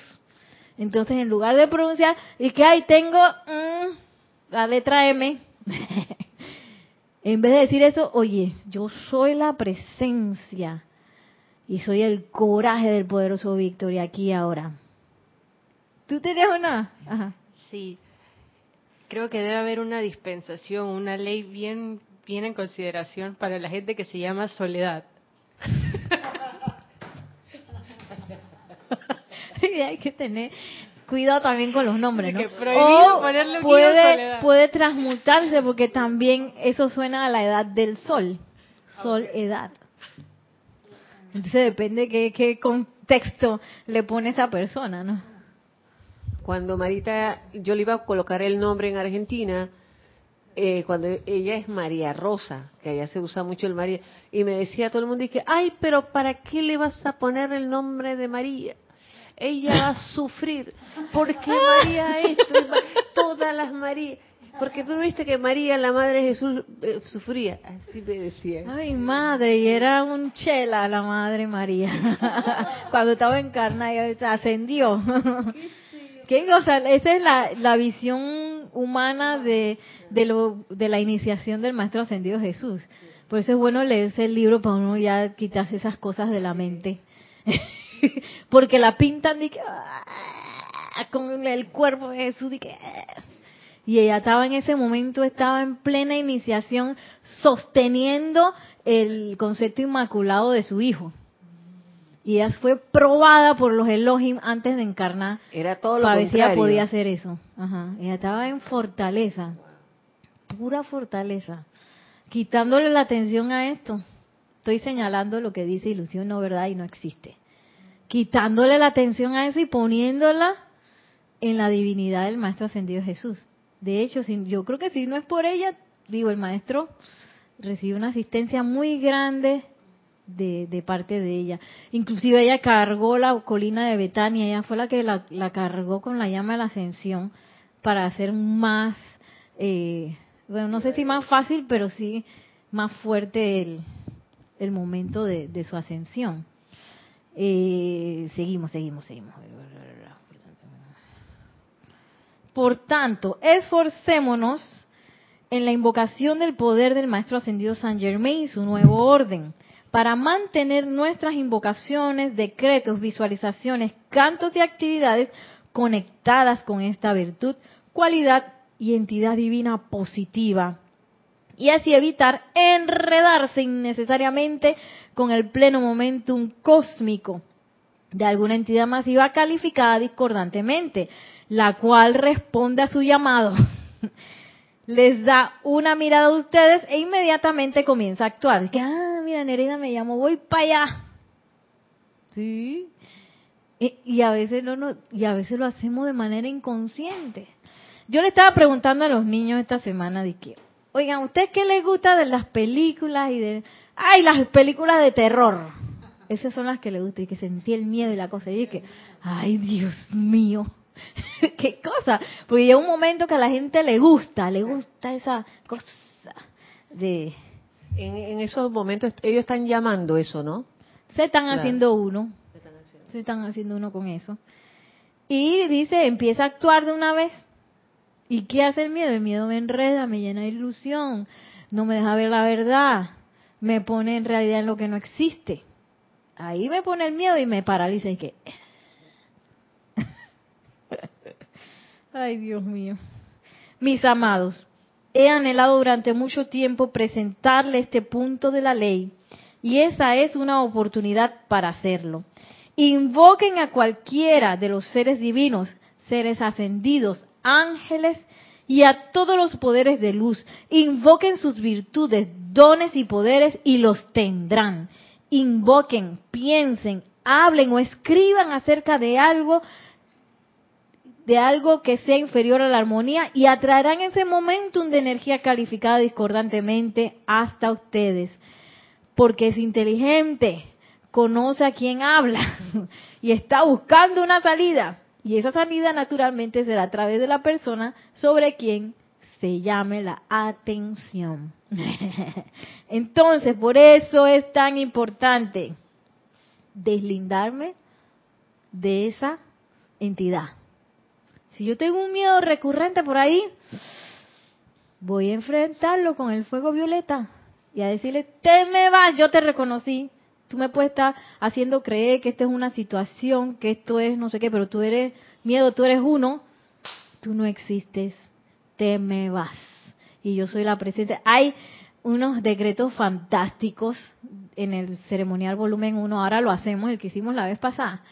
Entonces, en lugar de pronunciar, y que ahí tengo mm, la letra M, en vez de decir eso, oye, yo soy la presencia y soy el coraje del poderoso Victoria aquí y ahora. ¿Tú tienes una? Ajá. Sí. Creo que debe haber una dispensación, una ley bien, bien en consideración para la gente que se llama soledad. hay que tener cuidado también con los nombres, ¿no? o puede, puede transmutarse porque también eso suena a la edad del sol, sol edad. Entonces depende qué, qué contexto le pone esa persona, ¿no? Cuando Marita, yo le iba a colocar el nombre en Argentina, eh, cuando ella es María Rosa, que allá se usa mucho el María, y me decía todo el mundo, que, ay, pero ¿para qué le vas a poner el nombre de María? Ella va a sufrir, porque María esto, todas las Marías. Porque tú viste que María, la madre de Jesús, eh, sufría. Así me decía. Ay, madre, y era un chela la madre María. Cuando estaba encarnada, ascendió. ¿Qué cosa? Esa es la, la visión humana de, de, lo, de la iniciación del Maestro Ascendido Jesús. Por eso es bueno leerse el libro para uno ya quitarse esas cosas de la mente. Porque la pintan de que, ah, con el cuerpo de Jesús, de que, ah y ella estaba en ese momento, estaba en plena iniciación sosteniendo el concepto inmaculado de su hijo. Y ella fue probada por los Elohim antes de encarnar. Era todo lo para ver si ella podía hacer eso. Ajá. Ella estaba en fortaleza, pura fortaleza, quitándole la atención a esto. Estoy señalando lo que dice ilusión, no verdad, y no existe. Quitándole la atención a eso y poniéndola en la divinidad del Maestro Ascendido Jesús. De hecho, yo creo que si no es por ella, digo, el maestro recibe una asistencia muy grande de, parte de ella. Inclusive ella cargó la colina de Betania, ella fue la que la, cargó con la llama de la ascensión para hacer más, eh, bueno, no sé si más fácil, pero sí más fuerte el, el momento de, su ascensión. Eh, seguimos, seguimos, seguimos. Por tanto, esforcémonos en la invocación del poder del Maestro Ascendido San Germain y su nuevo orden, para mantener nuestras invocaciones, decretos, visualizaciones, cantos y actividades conectadas con esta virtud, cualidad y entidad divina positiva. Y así evitar enredarse innecesariamente con el pleno momentum cósmico de alguna entidad masiva calificada discordantemente, la cual responde a su llamado les da una mirada a ustedes e inmediatamente comienza a actuar. Que, ah, mira, Nereida me llamo, voy para allá. Sí. Y, a veces lo, no, y a veces lo hacemos de manera inconsciente. Yo le estaba preguntando a los niños esta semana de oigan, ¿usted qué les gusta de las películas y de, ay, las películas de terror? Esas son las que le gusta y que sentí el miedo y la cosa. Y que, ay, Dios mío. qué cosa, porque llega un momento que a la gente le gusta, le gusta esa cosa de... En, esos momentos ellos están llamando eso, ¿no? Se están haciendo uno, se están haciendo. uno con eso. Y dice, empieza a actuar de una vez. ¿Y qué hace el miedo? El miedo me enreda, me llena de ilusión, no me deja ver la verdad, me pone en realidad en lo que no existe. Ahí me pone el miedo y me paraliza y que Ay, Dios mío. Mis amados, he anhelado durante mucho tiempo presentarle este punto de la ley y esa es una oportunidad para hacerlo. Invoquen a cualquiera de los seres divinos, seres ascendidos, ángeles y a todos los poderes de luz. Invoquen sus virtudes, dones y poderes y los tendrán. Invoquen, piensen, hablen o escriban acerca de algo de algo que sea inferior a la armonía y atraerán ese momentum de energía calificada discordantemente hasta ustedes. Porque es inteligente, conoce a quien habla y está buscando una salida. Y esa salida naturalmente será a través de la persona sobre quien se llame la atención. Entonces, por eso es tan importante deslindarme de esa entidad si yo tengo un miedo recurrente por ahí, voy a enfrentarlo con el fuego violeta y a decirle, te me vas, yo te reconocí. Tú me puedes estar haciendo creer que esta es una situación, que esto es no sé qué, pero tú eres miedo, tú eres uno, tú no existes, te me vas. Y yo soy la presente. Hay unos decretos fantásticos en el ceremonial volumen 1, ahora lo hacemos, el que hicimos la vez pasada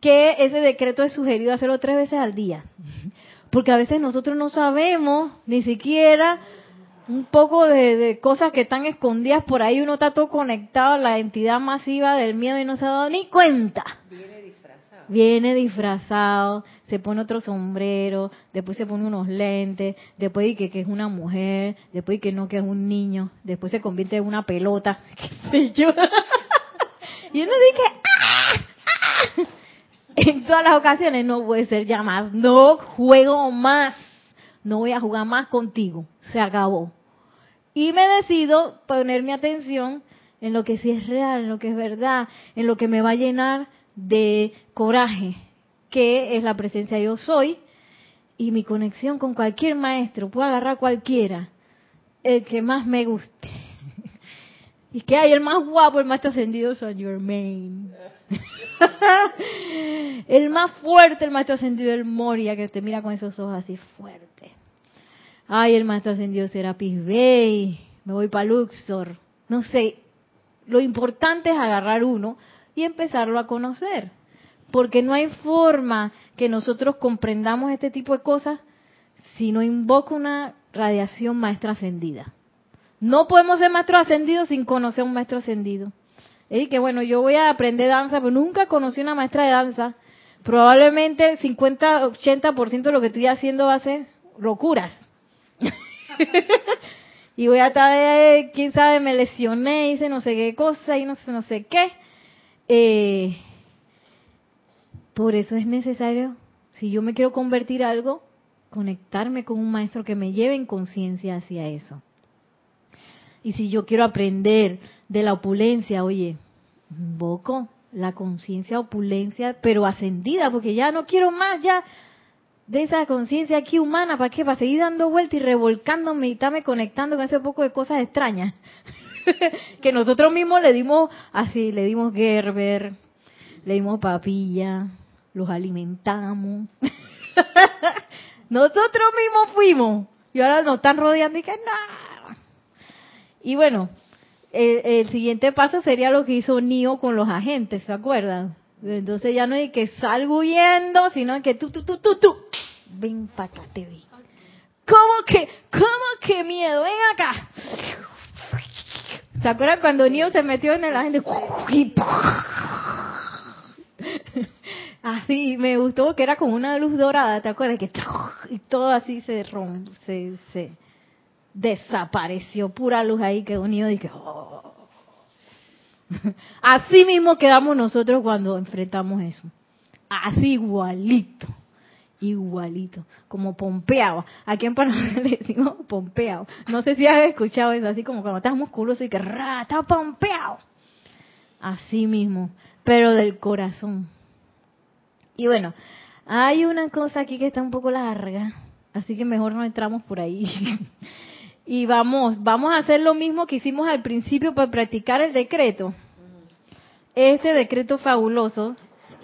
que ese decreto es sugerido hacerlo tres veces al día. Porque a veces nosotros no sabemos ni siquiera un poco de, cosas que están escondidas por ahí. Uno está todo conectado a la entidad masiva del miedo y no se ha dado ni cuenta. Viene disfrazado. Viene disfrazado, se pone otro sombrero, después se pone unos lentes, después dice que, es una mujer, después dice que no, que es un niño, después se convierte en una pelota, qué sé yo. y uno dice, ¡ah! ¡ah! En todas las ocasiones no puede ser ya más. No juego más. No voy a jugar más contigo. Se acabó. Y me decido poner mi atención en lo que sí es real, en lo que es verdad, en lo que me va a llenar de coraje, que es la presencia de yo soy y mi conexión con cualquier maestro. Puedo agarrar cualquiera, el que más me guste. Y que hay el más guapo, el maestro ascendido San Germain. el más fuerte, el maestro ascendido del Moria, que te mira con esos ojos así fuertes. Ay, el maestro ascendido Serapis Bey, me voy para Luxor. No sé, lo importante es agarrar uno y empezarlo a conocer. Porque no hay forma que nosotros comprendamos este tipo de cosas si no invoca una radiación maestra ascendida. No podemos ser maestros ascendidos sin conocer a un maestro ascendido. Y que bueno, yo voy a aprender danza, pero nunca conocí una maestra de danza. Probablemente 50, 80% de lo que estoy haciendo va a ser locuras. y voy a estar, eh, quién sabe, me lesioné, hice no sé qué cosa y no sé, no sé qué. Eh, por eso es necesario, si yo me quiero convertir algo, conectarme con un maestro que me lleve en conciencia hacia eso. Y si yo quiero aprender de la opulencia, oye, invoco la conciencia opulencia, pero ascendida, porque ya no quiero más, ya de esa conciencia aquí humana, ¿para qué? Para seguir dando vueltas y revolcándome y estarme conectando con ese poco de cosas extrañas. que nosotros mismos le dimos así, le dimos Gerber, le dimos papilla, los alimentamos. nosotros mismos fuimos y ahora nos están rodeando y que no. Y bueno, el, siguiente paso sería lo que hizo Nio con los agentes, ¿se acuerdan? Entonces ya no hay que salgo huyendo, sino que tú, tú, tú, tú, tú, ven para acá, te vi. ¿Cómo que, cómo que miedo? Ven acá. ¿Se acuerdan cuando Nio se metió en el agente? Así, me gustó que era como una luz dorada, ¿te acuerdas? Que y todo así se romp, se, se desapareció, pura luz ahí que unió y que oh. Así mismo quedamos nosotros cuando enfrentamos eso. Así igualito. Igualito. Como pompeado. Aquí en Panamá le decimos pompeado. No sé si has escuchado eso. Así como cuando estás musculoso y que ra, está pompeado. Así mismo. Pero del corazón. Y bueno, hay una cosa aquí que está un poco larga. Así que mejor no entramos por ahí. y vamos, vamos a hacer lo mismo que hicimos al principio para practicar el decreto. Este decreto fabuloso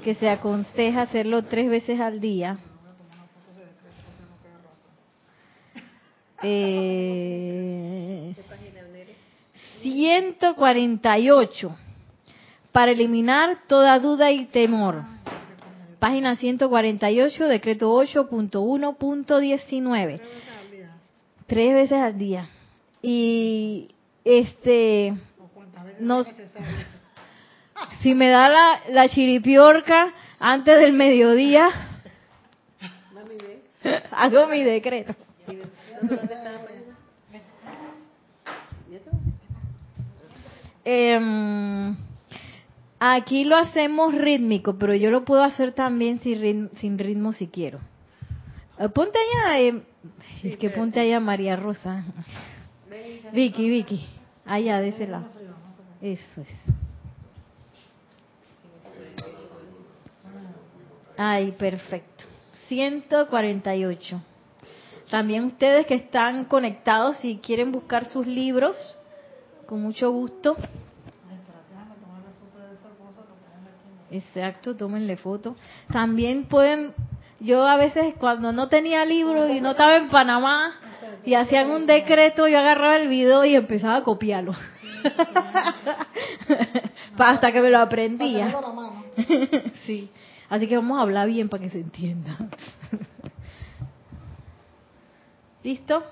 que se aconseja hacerlo tres veces al día. Eh, 148 para eliminar toda duda y temor. Página 148, decreto 8.1.19 tres veces al día. Y este, nos, si me da la, la chiripiorca antes del mediodía, hago mi decreto. Eh, aquí lo hacemos rítmico, pero yo lo puedo hacer también sin ritmo, sin ritmo si quiero. Eh, ponte allá, es que ponte allá María Rosa. Vicky, Vicky, allá de ese lado. Eso es. Ay, perfecto. 148. También ustedes que están conectados, si quieren buscar sus libros, con mucho gusto. Exacto, tómenle foto. También pueden, yo a veces cuando no tenía libro y no estaba en Panamá y hacían un decreto, yo agarraba el video y empezaba a copiarlo. Hasta que me lo aprendía. sí. Así que vamos a hablar bien para que se entienda. ¿Listo?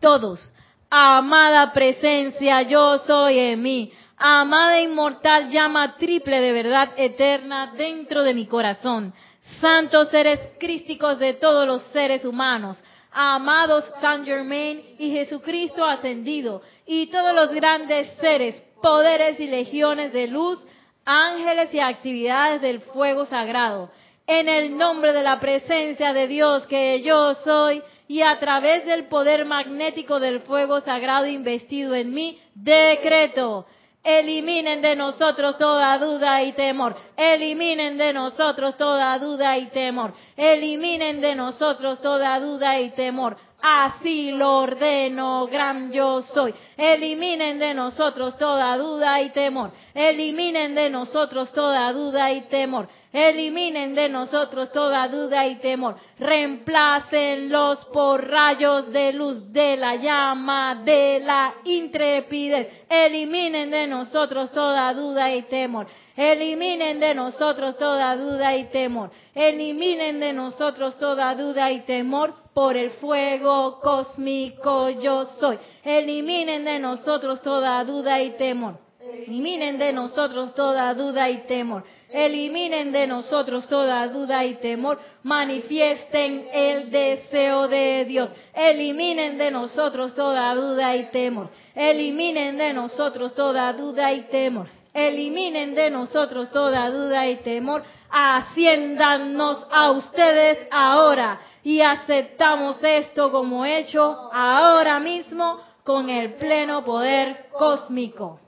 Todos. Amada presencia, yo soy en mí. Amada inmortal llama triple de verdad eterna dentro de mi corazón. Santos seres crísticos de todos los seres humanos. Amados San Germain y Jesucristo ascendido. Y todos los grandes seres, poderes y legiones de luz ángeles y actividades del fuego sagrado. En el nombre de la presencia de Dios que yo soy y a través del poder magnético del fuego sagrado investido en mí, decreto. Eliminen de nosotros toda duda y temor. Eliminen de nosotros toda duda y temor. Eliminen de nosotros toda duda y temor. Así lo ordeno, gran yo soy. Eliminen de nosotros toda duda y temor. Eliminen de nosotros toda duda y temor. Eliminen de nosotros toda duda y temor. Reemplácenlos por rayos de luz de la llama de la intrepidez. Eliminen de nosotros toda duda y temor. Eliminen de nosotros toda duda y temor. Eliminen de nosotros toda duda y temor por el fuego cósmico yo soy. Eliminen de nosotros toda duda y temor. Eliminen de nosotros toda duda y temor. Eliminen de nosotros toda duda y temor. Manifiesten el deseo de Dios. Eliminen de nosotros toda duda y temor. Eliminen de nosotros toda duda y temor. Eliminen de nosotros toda duda y temor. Asciéndanos a ustedes ahora y aceptamos esto como hecho ahora mismo con el pleno poder cósmico.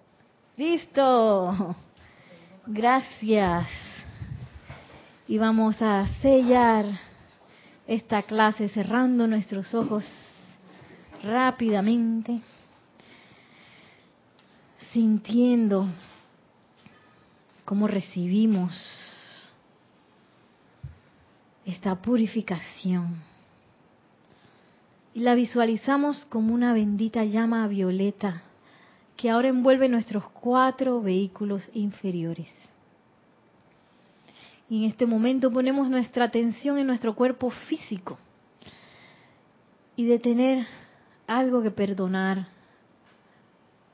Listo. Gracias. Y vamos a sellar esta clase cerrando nuestros ojos rápidamente, sintiendo cómo recibimos esta purificación. Y la visualizamos como una bendita llama violeta que ahora envuelve nuestros cuatro vehículos inferiores. Y en este momento ponemos nuestra atención en nuestro cuerpo físico y de tener algo que perdonar,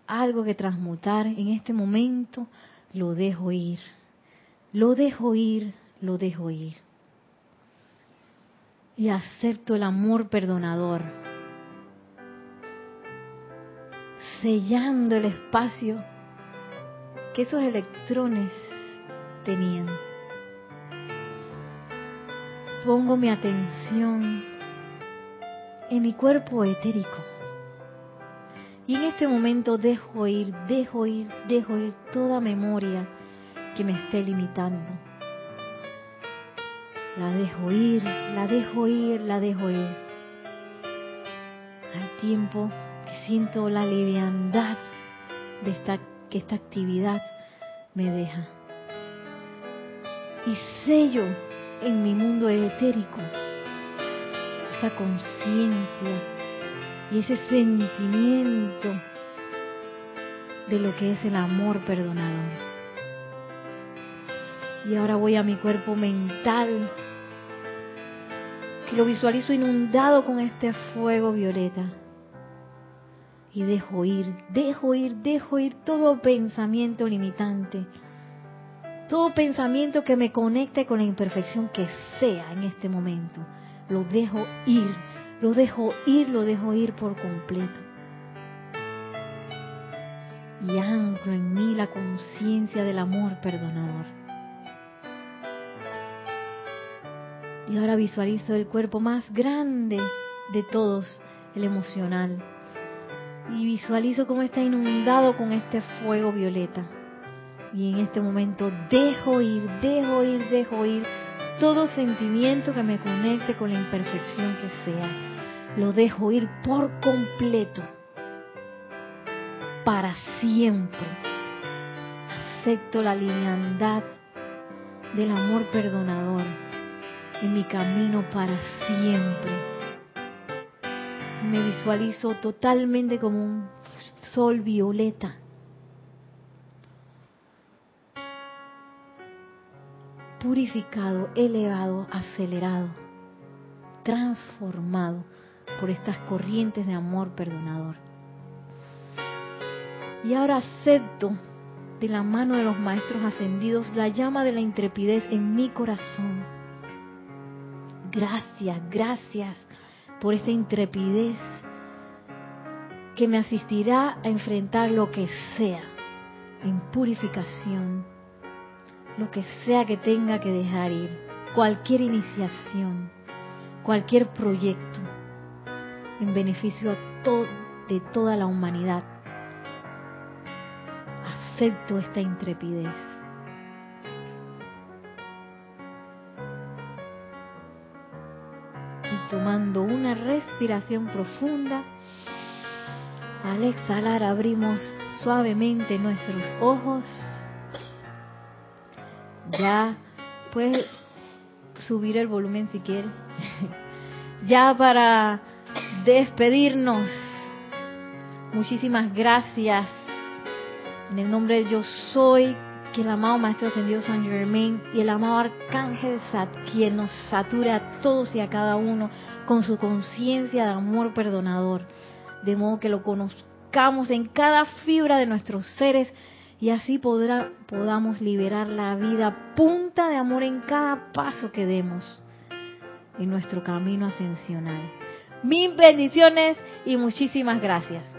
algo que transmutar, en este momento lo dejo ir, lo dejo ir, lo dejo ir. Y acepto el amor perdonador, sellando el espacio que esos electrones tenían pongo mi atención en mi cuerpo etérico. Y en este momento dejo ir, dejo ir, dejo ir toda memoria que me esté limitando. La dejo ir, la dejo ir, la dejo ir. Al tiempo siento la liviandad de esta, que esta actividad me deja. Y sello en mi mundo etérico esa conciencia y ese sentimiento de lo que es el amor perdonador. Y ahora voy a mi cuerpo mental, que lo visualizo inundado con este fuego violeta. Y dejo ir, dejo ir, dejo ir todo pensamiento limitante todo pensamiento que me conecte con la imperfección que sea en este momento, lo dejo ir, lo dejo ir, lo dejo ir por completo. Y anclo en mí la conciencia del amor perdonador. Y ahora visualizo el cuerpo más grande de todos, el emocional. Y visualizo cómo está inundado con este fuego violeta y en este momento dejo ir, dejo ir, dejo ir todo sentimiento que me conecte con la imperfección que sea. Lo dejo ir por completo, para siempre. Acepto la lineandad del amor perdonador en mi camino para siempre. Me visualizo totalmente como un sol violeta purificado, elevado, acelerado, transformado por estas corrientes de amor perdonador. Y ahora acepto de la mano de los maestros ascendidos la llama de la intrepidez en mi corazón. Gracias, gracias por esta intrepidez que me asistirá a enfrentar lo que sea en purificación, lo que sea que tenga que dejar ir, cualquier iniciación, cualquier proyecto en beneficio de toda la humanidad. Acepto esta intrepidez. Tomando una respiración profunda, al exhalar abrimos suavemente nuestros ojos ya puedes subir el volumen si quieres. ya para despedirnos. Muchísimas gracias. En el nombre de yo soy, que el amado Maestro Ascendido San Germain y el amado Arcángel Sat, quien nos satura a todos y a cada uno con su conciencia de amor perdonador, de modo que lo conozcamos en cada fibra de nuestros seres y así podrá, podamos liberar la vida punta de amor en cada paso que demos en nuestro camino ascensional. Mil bendiciones y muchísimas gracias.